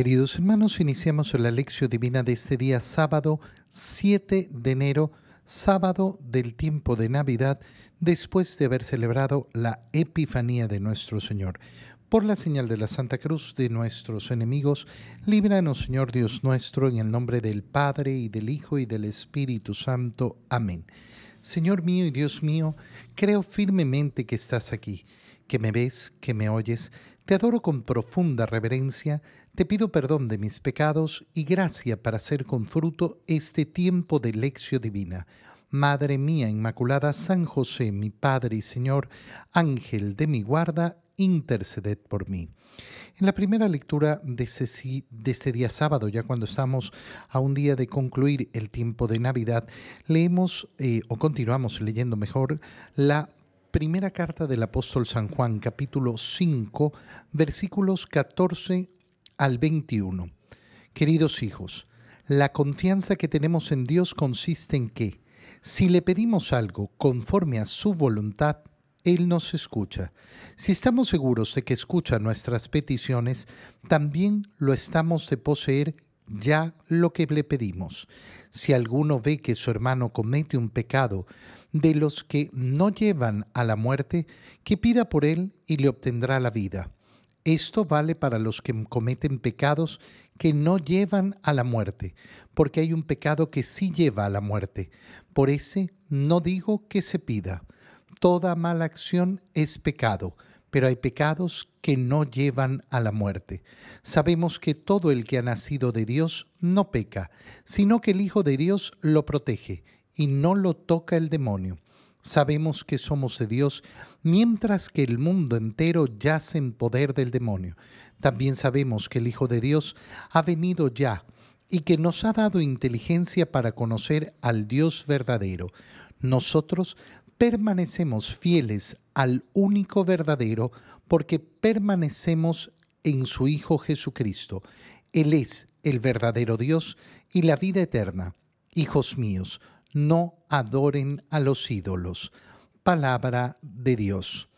Queridos hermanos, iniciamos la lección divina de este día sábado 7 de enero, sábado del tiempo de Navidad, después de haber celebrado la Epifanía de nuestro Señor. Por la señal de la Santa Cruz de nuestros enemigos, líbranos Señor Dios nuestro, en el nombre del Padre y del Hijo y del Espíritu Santo. Amén. Señor mío y Dios mío, creo firmemente que estás aquí, que me ves, que me oyes, te adoro con profunda reverencia, te pido perdón de mis pecados y gracia para hacer con fruto este tiempo de lección divina. Madre mía Inmaculada, San José, mi Padre y Señor, Ángel de mi guarda, interceded por mí. En la primera lectura de este, este, día sábado, ya cuando estamos a un día de concluir el tiempo de Navidad, leemos eh, o continuamos leyendo mejor la primera carta del apóstol San Juan, capítulo 5, versículos 14 al 21. Queridos hijos, la confianza que tenemos en Dios consiste en que, si le pedimos algo conforme a su voluntad, Él nos escucha. Si estamos seguros de que escucha nuestras peticiones, también lo estamos de poseer ya lo que le pedimos. Si alguno ve que su hermano comete un pecado de los que no llevan a la muerte, que pida por él y le obtendrá la vida. Esto vale para los que cometen pecados que no llevan a la muerte, porque hay un pecado que sí lleva a la muerte. Por ese no digo que se pida. Toda mala acción es pecado, pero hay pecados que no llevan a la muerte. Sabemos que todo el que ha nacido de Dios no peca, sino que el Hijo de Dios lo protege y no lo toca el demonio sabemos que somos de Dios, mientras que el mundo entero yace en poder del demonio. También sabemos que el Hijo de Dios ha venido ya y que nos ha dado inteligencia para conocer al Dios verdadero. Nosotros permanecemos fieles al único verdadero porque permanecemos en su Hijo Jesucristo. Él es el verdadero Dios y la vida eterna. Hijos míos, no adoren a los ídolos. Palabra de Dios.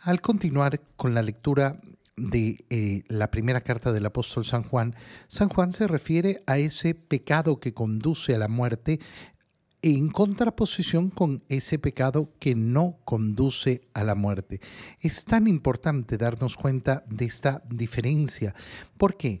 Al continuar con la lectura de eh, la primera carta del apóstol San Juan, San Juan se refiere a ese pecado que conduce a la muerte en contraposición con ese pecado que no conduce a la muerte. Es tan importante darnos cuenta de esta diferencia. ¿Por qué? porque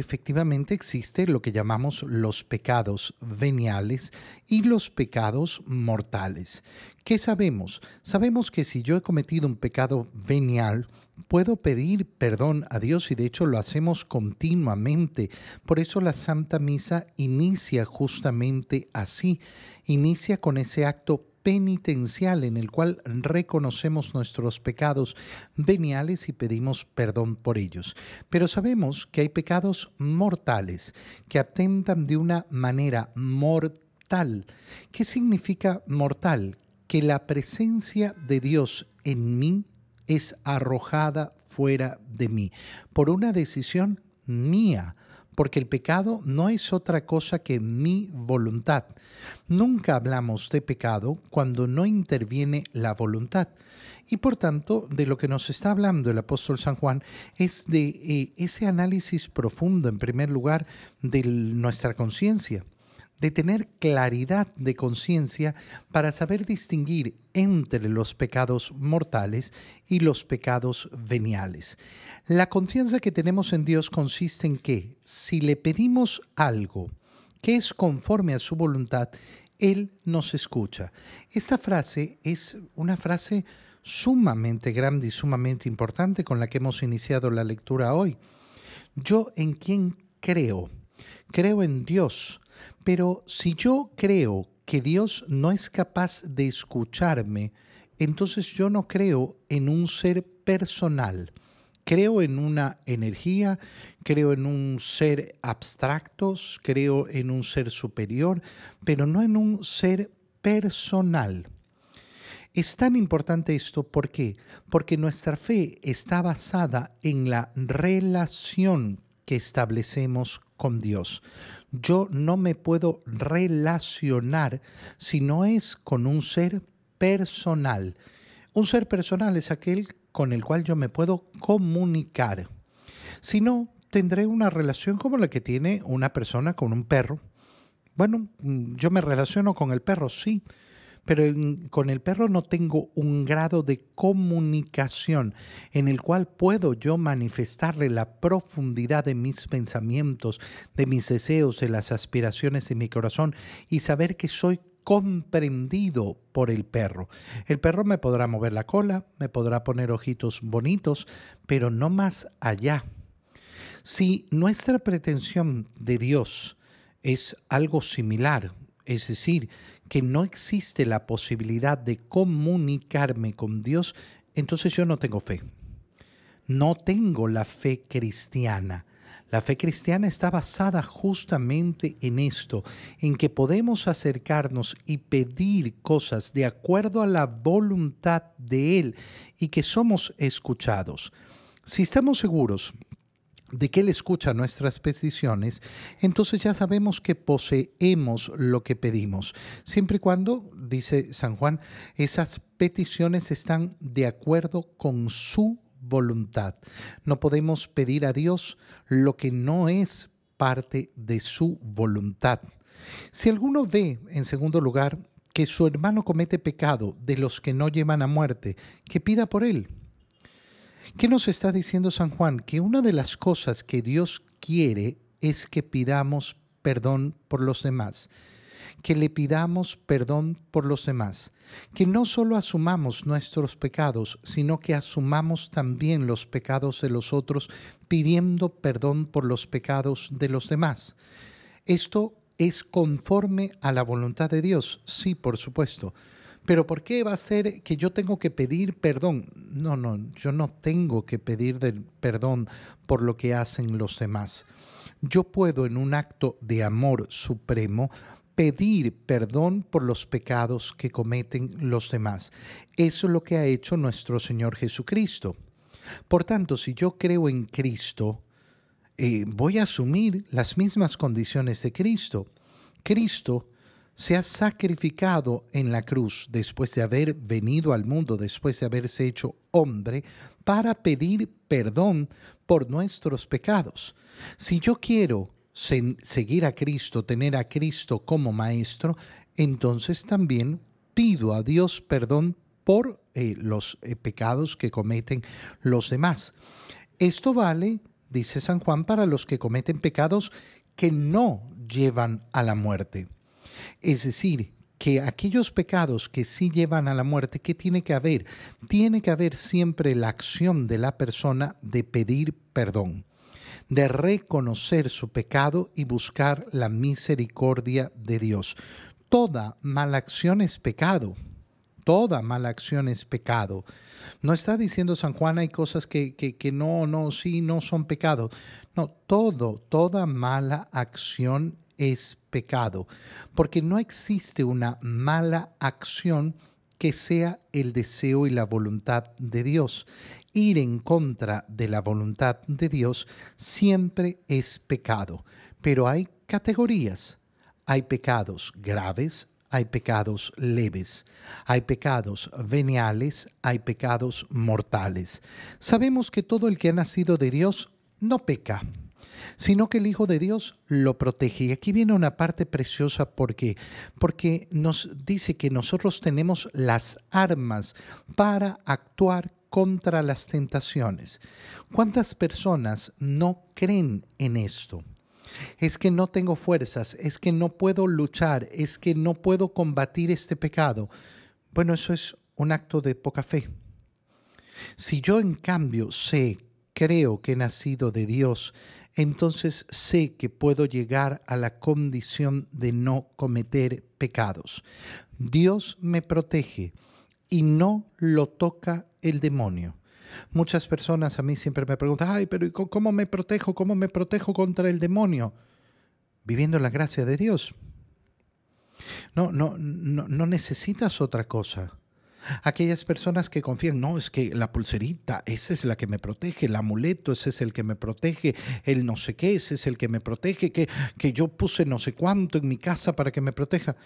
efectivamente existe lo que llamamos los pecados veniales y los pecados mortales. ¿Qué sabemos? Sabemos que si yo he cometido un pecado venial, puedo pedir perdón a Dios y de hecho lo hacemos continuamente. Por eso la Santa Misa inicia justamente así, inicia con ese acto penitencial en el cual reconocemos nuestros pecados veniales y pedimos perdón por ellos. Pero sabemos que hay pecados mortales que atentan de una manera mortal. ¿Qué significa mortal? Que la presencia de Dios en mí es arrojada fuera de mí por una decisión mía porque el pecado no es otra cosa que mi voluntad. Nunca hablamos de pecado cuando no interviene la voluntad. Y por tanto, de lo que nos está hablando el apóstol San Juan es de eh, ese análisis profundo, en primer lugar, de nuestra conciencia de tener claridad de conciencia para saber distinguir entre los pecados mortales y los pecados veniales. La confianza que tenemos en Dios consiste en que si le pedimos algo que es conforme a su voluntad, Él nos escucha. Esta frase es una frase sumamente grande y sumamente importante con la que hemos iniciado la lectura hoy. Yo en quién creo? Creo en Dios pero si yo creo que Dios no es capaz de escucharme, entonces yo no creo en un ser personal. Creo en una energía, creo en un ser abstracto, creo en un ser superior, pero no en un ser personal. Es tan importante esto. Porque nuestra fe está basada en la relación que establecemos con Dios. Yo no me puedo relacionar si no es con un ser personal. Un ser personal es aquel con el cual yo me puedo comunicar. Si no, tendré una relación como la que tiene una persona con un perro. Bueno, mm, yo me relaciono con el perro, sí, pero con el perro no tengo un grado de comunicación en el cual puedo yo manifestarle la profundidad de mis pensamientos, de mis deseos, de las aspiraciones de mi corazón y saber que soy comprendido por el perro. El perro me podrá mover la cola, me podrá poner ojitos bonitos, pero no más allá. Si nuestra pretensión de Dios es algo similar, es decir, que no existe la posibilidad de comunicarme con Dios, entonces yo no tengo fe. No tengo la fe cristiana. La fe cristiana está basada justamente en esto, en que podemos acercarnos y pedir cosas de acuerdo a la voluntad de Él y que somos escuchados. Si estamos seguros de que Él escucha nuestras peticiones, entonces ya sabemos que poseemos lo que pedimos, siempre y cuando, dice San Juan, esas peticiones están de acuerdo con su voluntad. No podemos pedir a Dios lo que no es parte de su voluntad. Si alguno ve, en segundo lugar, que su hermano comete pecado de los que no llevan a muerte, que pida por él ¿Qué nos está diciendo San Juan? Que una de las cosas que Dios quiere es que pidamos perdón por los demás, que le pidamos perdón por los demás, que no solo asumamos nuestros pecados, sino que asumamos también los pecados de los otros, pidiendo perdón por los pecados de los demás. Esto es conforme a la voluntad de Dios, sí, por supuesto pero ¿por qué va a ser que yo tengo que pedir perdón? No, no, yo no tengo que pedir perdón por lo que hacen los demás. Yo puedo en un acto de amor supremo pedir perdón por los pecados que cometen los demás. Eso es lo que ha hecho nuestro Señor Jesucristo. Por tanto, si yo creo en Cristo, eh, voy a asumir las mismas condiciones de Cristo. Cristo se ha sacrificado en la cruz después de haber venido al mundo, después de haberse hecho hombre, para pedir perdón por nuestros pecados. Si yo quiero seguir a Cristo, tener a Cristo como maestro, entonces también pido a Dios perdón por eh, los eh, pecados que cometen los demás. Esto vale, dice San Juan, para los que cometen pecados que no llevan a la muerte. Es decir, que aquellos pecados que sí llevan a la muerte, ¿qué tiene que haber? Tiene que haber siempre la acción de la persona de pedir perdón, de reconocer su pecado y buscar la misericordia de Dios. Toda mala acción es pecado. Toda mala acción es pecado. No está diciendo San Juan hay cosas que, que, no, no, sí, no son pecado. No, todo, toda mala acción es pecado, porque no existe una mala acción que sea el deseo y la voluntad de Dios. Ir en contra de la voluntad de Dios siempre es pecado, pero hay categorías. Hay pecados graves, hay pecados leves, hay pecados veniales, hay pecados mortales. Sabemos que todo el que ha nacido de Dios no peca sino que el Hijo de Dios lo protege. Y aquí viene una parte preciosa porque porque nos dice que nosotros tenemos las armas para actuar contra las tentaciones. ¿Cuántas personas no creen en esto? Es que no tengo fuerzas, es que no puedo luchar, es que no puedo combatir este pecado. Bueno, eso es un acto de poca fe. Si yo en cambio sé, creo que he nacido de Dios, entonces sé que puedo llegar a la condición de no cometer pecados. Dios me protege y no lo toca el demonio. Muchas personas a mí siempre me preguntan, ay, pero ¿cómo me protejo? ¿Cómo me protejo contra el demonio? Viviendo la gracia de Dios. No, no, no, no necesitas otra cosa. Aquellas personas que confían, no, es que la pulserita, esa es la que me protege, el amuleto, ese es el que me protege, el no sé qué, ese es el que me protege, que, que yo puse no sé cuánto en mi casa para que me proteja.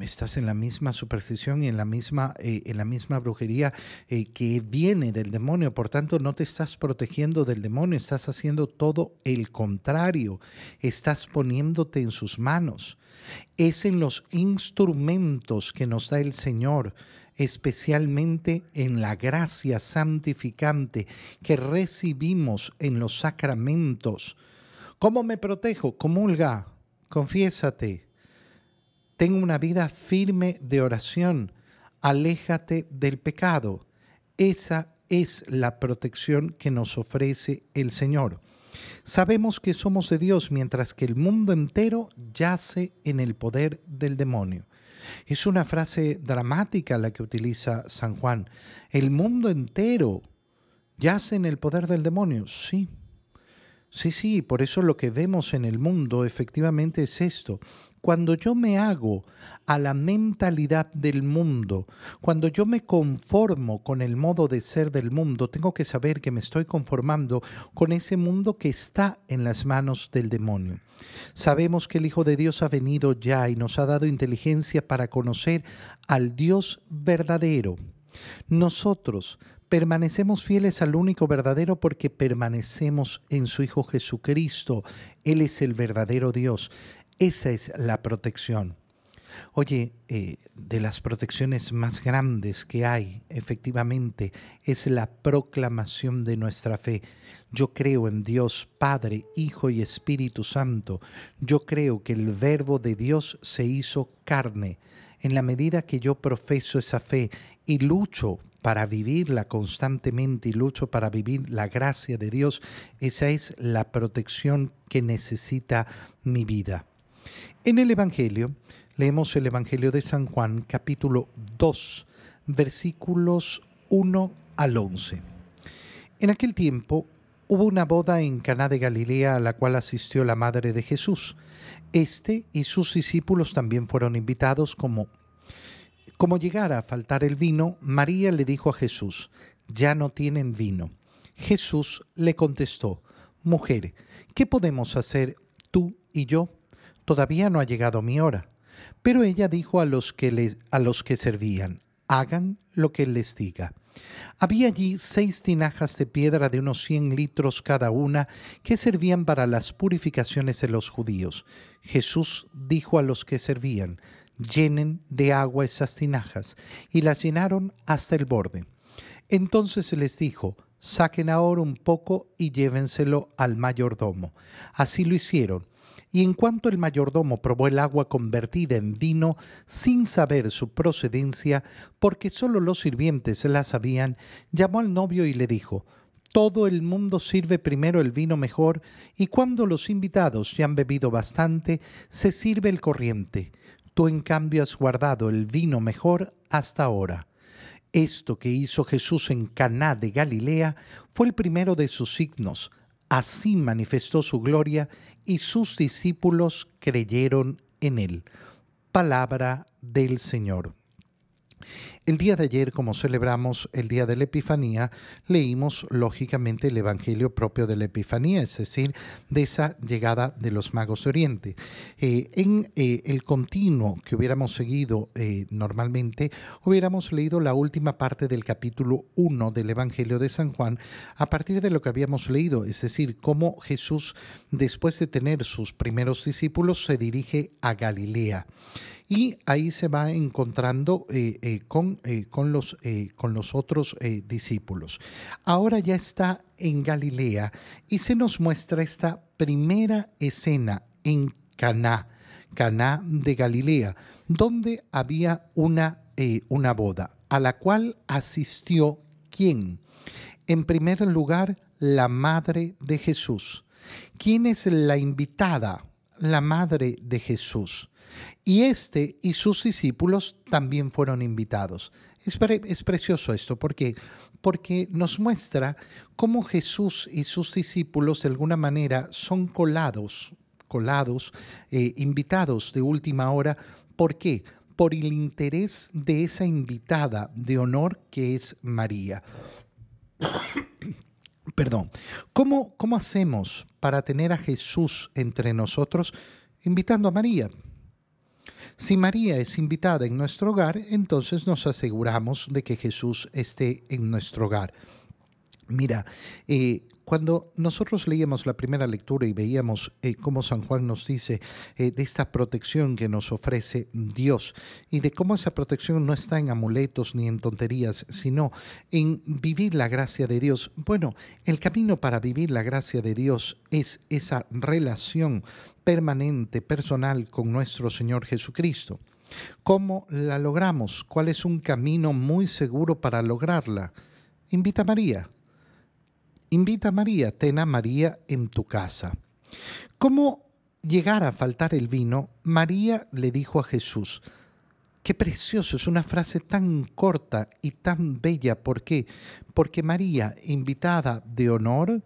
estás en la misma superstición y en la misma, eh, en la misma brujería eh, que viene del demonio. Por tanto, no te estás protegiendo del demonio, estás haciendo todo el contrario. Estás poniéndote en sus manos. Es en los instrumentos que nos da el Señor, especialmente en la gracia santificante que recibimos en los sacramentos. ¿Cómo me protejo? Comulga, confiésate Ten una vida firme de oración. Aléjate del pecado. Esa es la protección que nos ofrece el Señor. Sabemos que somos de Dios mientras que el mundo entero yace en el poder del demonio. Es una frase dramática la que utiliza San Juan. El mundo entero yace en el poder del demonio. Sí, sí, sí, por eso lo que vemos en el mundo efectivamente es esto. Cuando yo me hago a la mentalidad del mundo, cuando yo me conformo con el modo de ser del mundo, tengo que saber que me estoy conformando con ese mundo que está en las manos del demonio. Sabemos que el Hijo de Dios ha venido ya y nos ha dado inteligencia para conocer al Dios verdadero. Nosotros permanecemos fieles al único verdadero porque permanecemos en su Hijo Jesucristo. Él es el verdadero Dios. Esa es la protección. Oye, eh, de las protecciones más grandes que hay, efectivamente, es la proclamación de nuestra fe. Yo creo en Dios Padre, Hijo y Espíritu Santo. Yo creo que el Verbo de Dios se hizo carne. En la medida que yo profeso esa fe y lucho para vivirla constantemente y lucho para vivir la gracia de Dios, esa es la protección que necesita mi vida. En el Evangelio, leemos el Evangelio de San Juan, capítulo 2, versículos 1 al 11. En aquel tiempo hubo una boda en Caná de Galilea a la cual asistió la madre de Jesús. Este y sus discípulos también fueron invitados como como llegara a faltar el vino, María le dijo a Jesús, ya no tienen vino. Jesús le contestó, Mujer, ¿qué podemos hacer tú y yo? Todavía no ha llegado mi hora. Pero ella dijo a los que, les, a los que servían, hagan lo que les diga. Había allí seis tinajas de piedra de unos cien litros cada una que servían para las purificaciones de los judíos. Jesús dijo a los que servían, llenen de agua esas tinajas, y las llenaron hasta el borde. Entonces les dijo, saquen ahora un poco y llévenselo al mayordomo. Así lo hicieron y en cuanto el mayordomo probó el agua convertida en vino sin saber su procedencia, porque sólo los sirvientes la sabían, llamó al novio y le dijo, todo el mundo sirve primero el vino mejor y cuando los invitados ya han bebido bastante, se sirve el corriente. Tú en cambio has guardado el vino mejor hasta ahora. Esto que hizo Jesús en Caná de Galilea fue el primero de sus signos Así manifestó su gloria y sus discípulos creyeron en él. Palabra del Señor. El día de ayer, como celebramos el día de la Epifanía, leímos lógicamente el Evangelio propio de la Epifanía, es decir, de esa llegada de los magos de Oriente. Eh, en eh, el continuo que hubiéramos seguido eh, normalmente, hubiéramos leído la última parte del capítulo 1 del Evangelio de San Juan, a partir de lo que habíamos leído, es decir, cómo Jesús, después de tener sus primeros discípulos, se dirige a Galilea y ahí se va encontrando eh, con, eh, con, los, con los otros discípulos. Ahora ya está en Galilea y se nos muestra esta primera escena en Caná, Caná de Galilea, donde había una, una boda a la cual asistió quién? En primer lugar, la madre de Jesús. ¿Quién es la invitada? La madre de Jesús. Y este y sus discípulos también fueron invitados. Es, precioso esto, ¿por Porque nos muestra cómo Jesús y sus discípulos de alguna manera son colados, colados, eh, invitados de última hora. ¿Por qué? Por el interés de esa invitada de honor que es María. Perdón. ¿Cómo, ¿Cómo hacemos para tener a Jesús entre nosotros? Invitando a María Si María es invitada en nuestro hogar, entonces nos aseguramos de que Jesús esté en nuestro hogar. Mira, eh, cuando nosotros leíamos la primera lectura y veíamos eh, cómo San Juan nos dice eh, de esta protección que nos ofrece Dios y de cómo esa protección no está en amuletos ni en tonterías, sino en vivir la gracia de Dios. Bueno, el camino para vivir la gracia de Dios es esa relación permanente, personal con nuestro Señor Jesucristo. ¿Cómo la logramos? ¿Cuál es un camino muy seguro para lograrla? Invita a María Invita a María, ten a María en tu casa. ¿Cómo llegar a faltar el vino? María le dijo a Jesús, Qué precioso, es una frase tan corta y tan bella. ¿Por qué? Porque María, invitada de honor,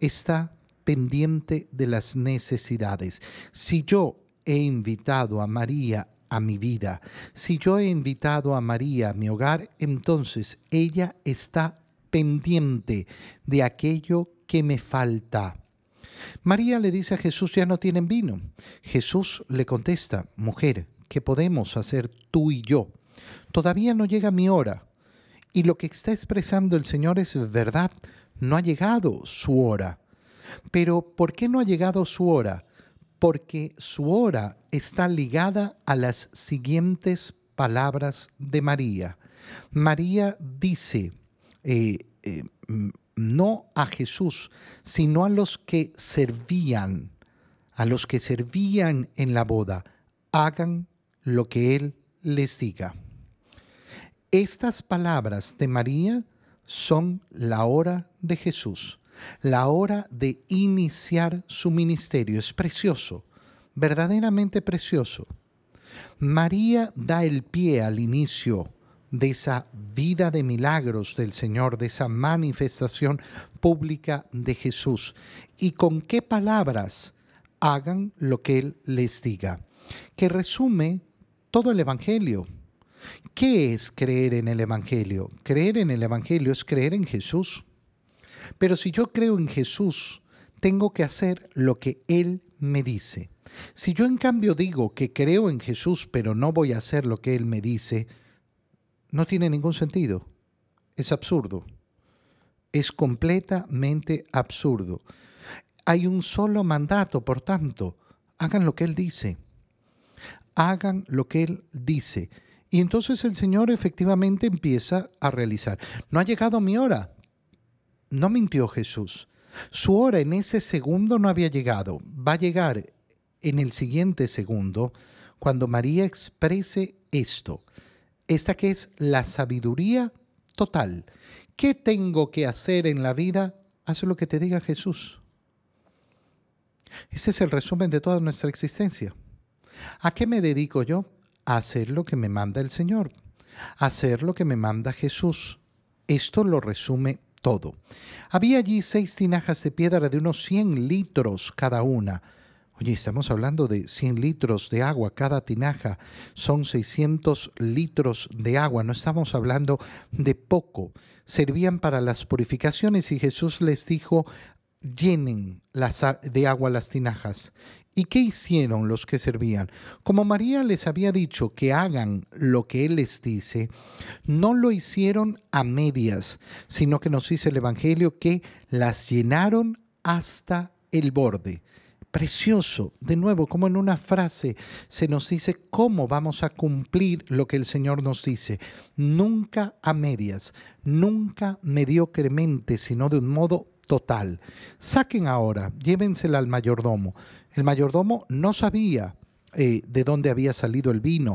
está pendiente de las necesidades. Si yo he invitado a María a mi vida, si yo he invitado a María a mi hogar, entonces ella está pendiente de aquello que me falta. María le dice a Jesús, ya no tienen vino. Jesús le contesta, mujer, ¿qué podemos hacer tú y yo? Todavía no llega mi hora. Y lo que está expresando el Señor es verdad, no ha llegado su hora. Pero ¿por qué no ha llegado su hora? Porque su hora está ligada a las siguientes palabras de María. María dice, eh, eh, no a Jesús, sino a los que servían, a los que servían en la boda, hagan lo que Él les diga. Estas palabras de María son la hora de Jesús, la hora de iniciar su ministerio. Es precioso, verdaderamente precioso. María da el pie al inicio de esa vida de milagros del Señor, de esa manifestación pública de Jesús. Y con qué palabras hagan lo que Él les diga, que resume todo el Evangelio. ¿Qué es creer en el Evangelio? Creer en el Evangelio es creer en Jesús. Pero si yo creo en Jesús, tengo que hacer lo que Él me dice. Si yo en cambio digo que creo en Jesús, pero no voy a hacer lo que Él me dice, no tiene ningún sentido. Es absurdo. Es completamente absurdo. Hay un solo mandato, por tanto, hagan lo que Él dice. Hagan lo que Él dice. Y entonces el Señor efectivamente empieza a realizar. No ha llegado mi hora. No mintió Jesús. Su hora en ese segundo no había llegado. Va a llegar en el siguiente segundo cuando María exprese esto esta que es la sabiduría total. ¿Qué tengo que hacer en la vida? Haz lo que te diga Jesús. Ese es el resumen de toda nuestra existencia. ¿A qué me dedico yo? A hacer lo que me manda el Señor, a hacer lo que me manda Jesús. Esto lo resume todo. Había allí seis tinajas de piedra de unos 100 litros cada una Oye, estamos hablando de 100 litros de agua cada tinaja, son 600 litros de agua, no estamos hablando de poco. Servían para las purificaciones y Jesús les dijo, llenen de agua las tinajas. ¿Y qué hicieron los que servían? Como María les había dicho que hagan lo que Él les dice, no lo hicieron a medias, sino que nos dice el Evangelio que las llenaron hasta el borde precioso, de nuevo, como en una frase se nos dice cómo vamos a cumplir lo que el Señor nos dice. Nunca a medias, nunca mediocremente, sino de un modo total. Saquen ahora, llévensela al mayordomo. El mayordomo no sabía eh, de dónde había salido el vino.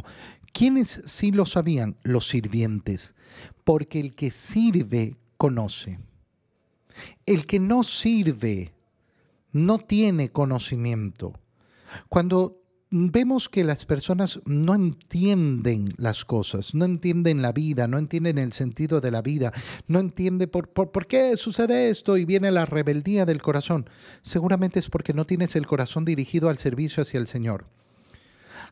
¿Quiénes sí lo sabían? Los sirvientes. Porque el que sirve conoce. El que no sirve no tiene conocimiento. Cuando vemos que las personas no entienden las cosas, no entienden la vida, no entienden el sentido de la vida, no entienden por, por, qué sucede esto y viene la rebeldía del corazón, seguramente es porque no tienes el corazón dirigido al servicio hacia el Señor.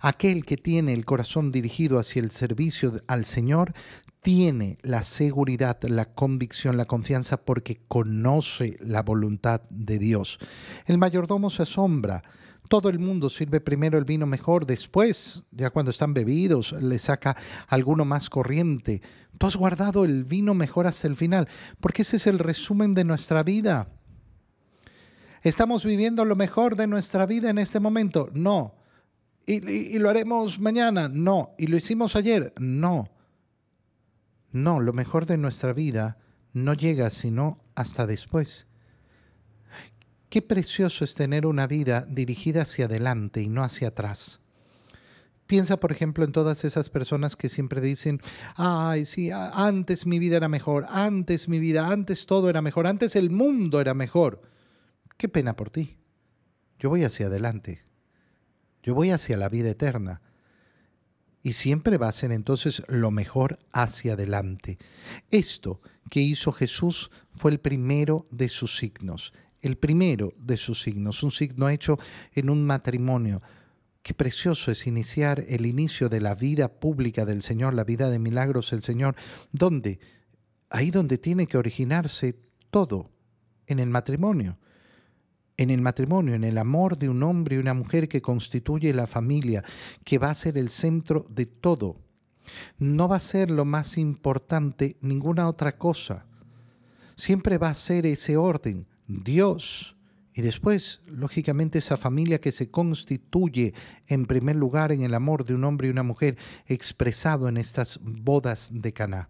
Aquel que tiene el corazón dirigido hacia el servicio al Señor tiene la seguridad, la convicción, la confianza porque conoce la voluntad de Dios. El mayordomo se asombra. Todo el mundo sirve primero el vino mejor, después, ya cuando están bebidos, le saca alguno más corriente. Tú has guardado el vino mejor hasta el final, porque ese es el resumen de nuestra vida. ¿Estamos viviendo lo mejor de nuestra vida en este momento? No. ¿Y, lo haremos mañana? No. ¿Y lo hicimos ayer? No. No, lo mejor de nuestra vida no llega sino hasta después. Qué precioso es tener una vida dirigida hacia adelante y no hacia atrás. Piensa, por ejemplo, en todas esas personas que siempre dicen, ay, sí, antes mi vida era mejor, antes mi vida, antes todo era mejor, antes el mundo era mejor. Qué pena por ti. Yo voy hacia adelante. Yo voy hacia la vida eterna. Y siempre va a ser entonces lo mejor hacia adelante. Esto que hizo Jesús fue el primero de sus signos el primero de sus signos, un signo hecho en un matrimonio. Qué precioso es iniciar el inicio de la vida pública del Señor, la vida de milagros del Señor. ¿Dónde? Ahí donde tiene que originarse todo, en el matrimonio. En el matrimonio, en el amor de un hombre y una mujer que constituye la familia, que va a ser el centro de todo. No va a ser lo más importante ninguna otra cosa. Siempre va a ser ese orden, Dios y después, lógicamente, esa familia que se constituye en primer lugar en el amor de un hombre y una mujer expresado en estas bodas de Caná.